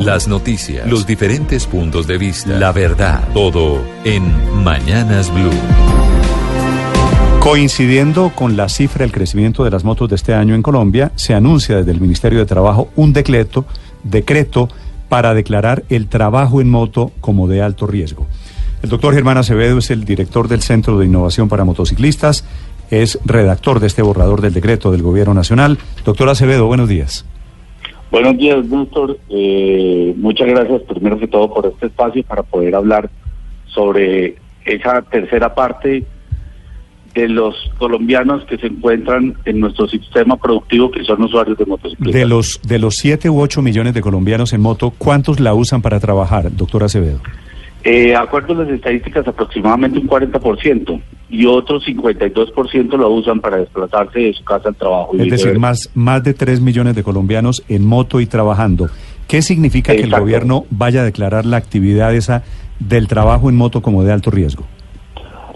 Las noticias, los diferentes puntos de vista, la verdad, todo en Mañanas Blue. Coincidiendo con la cifra del crecimiento de las motos de este año en Colombia, se anuncia desde el Ministerio de Trabajo un decreto, decreto para declarar el trabajo en moto como de alto riesgo. El doctor Germán Acevedo es el director del Centro de Innovación para Motociclistas, es redactor de este borrador del decreto del Gobierno Nacional. Doctor Acevedo, buenos días. Buenos días, Néstor. Eh, muchas gracias, primero que todo, por este espacio para poder hablar sobre esa tercera parte de los colombianos que se encuentran en nuestro sistema productivo, que son usuarios de motocicletas. De los, de los 7 u 8 millones de colombianos en moto, ¿cuántos la usan para trabajar, doctor Acevedo? Eh, acuerdo las estadísticas, aproximadamente un 40% y otro 52% lo usan para desplazarse de su casa al trabajo. Es decir, más, más de 3 millones de colombianos en moto y trabajando. ¿Qué significa que el gobierno vaya a declarar la actividad esa del trabajo en moto como de alto riesgo?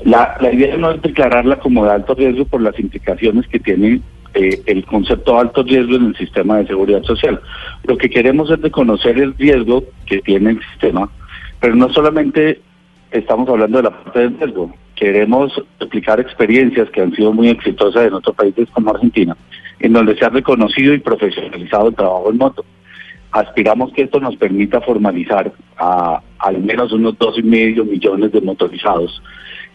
La, la idea no es declararla como de alto riesgo por las implicaciones que tiene eh, el concepto de alto riesgo en el sistema de seguridad social. Lo que queremos es reconocer el riesgo que tiene el sistema pero no solamente estamos hablando de la parte del riesgo, queremos explicar experiencias que han sido muy exitosas en otros países como Argentina, en donde se ha reconocido y profesionalizado el trabajo en moto. Aspiramos que esto nos permita formalizar a al menos unos dos y medio millones de motorizados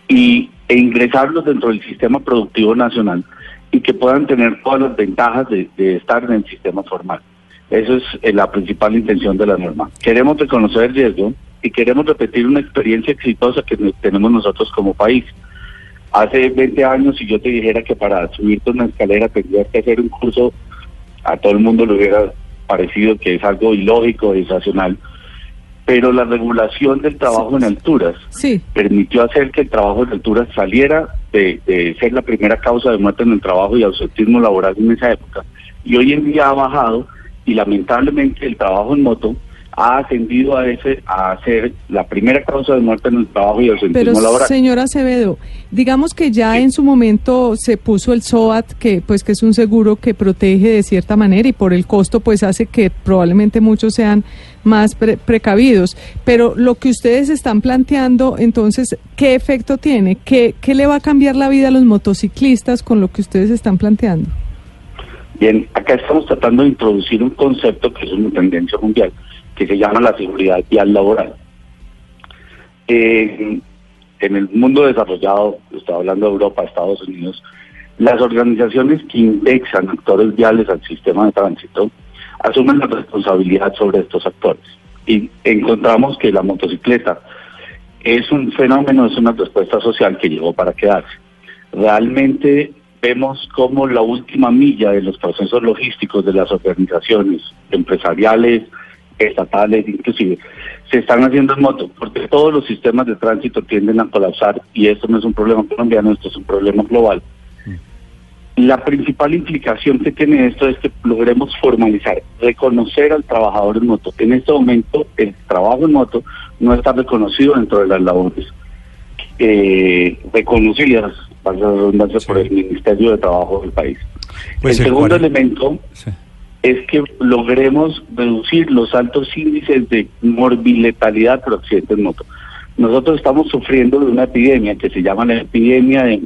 y, e ingresarlos dentro del sistema productivo nacional y que puedan tener todas las ventajas de, estar en el sistema formal. Eso es eh, la principal intención de la norma. Queremos reconocer el riesgo, y queremos repetir una experiencia exitosa que tenemos nosotros como país. Hace 20 años, si yo te dijera que para subirte una escalera tendrías que hacer un curso, a todo el mundo le hubiera parecido que es algo ilógico, irracional. Pero la regulación del trabajo en alturas permitió hacer que el trabajo en alturas saliera de, de ser la primera causa de muerte en el trabajo y ausentismo laboral en esa época. Y hoy en día ha bajado y lamentablemente el trabajo en moto ha ascendido a ese a ser la primera causa de muerte en el trabajo y el Pero, Señora Acevedo, digamos que ya en su momento se puso el SOAT, que pues que es un seguro que protege de cierta manera y por el costo pues hace que probablemente muchos sean más precavidos. Pero lo que ustedes están planteando, entonces, ¿qué efecto tiene? ¿Qué, ¿Qué le va a cambiar la vida a los motociclistas con lo que ustedes están planteando? Bien, acá estamos tratando de introducir un concepto que es una tendencia mundial que se llama la seguridad vial laboral. en el mundo desarrollado, estoy hablando de Europa, Estados Unidos, las organizaciones que indexan actores viales al sistema de tránsito asumen la responsabilidad sobre estos actores. Y encontramos que la motocicleta es un fenómeno, es una respuesta social que llegó para quedarse. Realmente vemos como la última milla de los procesos logísticos de las organizaciones empresariales, estatales inclusive, se están haciendo en moto, porque todos los sistemas de tránsito tienden a colapsar y esto no es un problema colombiano, esto es un problema global. La principal implicación que tiene esto es que logremos formalizar, reconocer al trabajador en moto. En este momento el trabajo en moto no está reconocido dentro de las labores eh, reconocidas, para redundancia, por el Ministerio de Trabajo del país. Pues el, segundo elemento es que logremos reducir los altos índices de morbiletalidad por accidentes en moto. Nosotros estamos sufriendo de una epidemia que se llama la epidemia de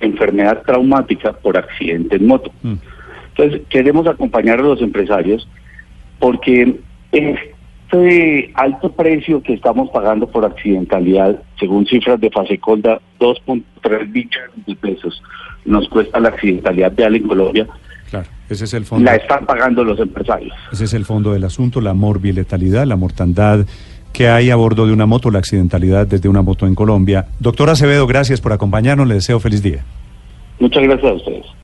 enfermedad traumática por accidente en moto. Mm. Entonces, queremos acompañar a los empresarios porque este alto precio que estamos pagando por accidentalidad, según cifras de Fasecolda, 2.3 billones de pesos nos cuesta la accidentalidad vial en Colombia ese es el fondo. La están pagando los empresarios. Ese es el fondo del asunto, la morbiletalidad, la mortandad que hay a bordo de una moto, la accidentalidad desde una moto en Colombia. Doctor Acevedo, gracias por acompañarnos, le deseo feliz día. Muchas gracias a ustedes.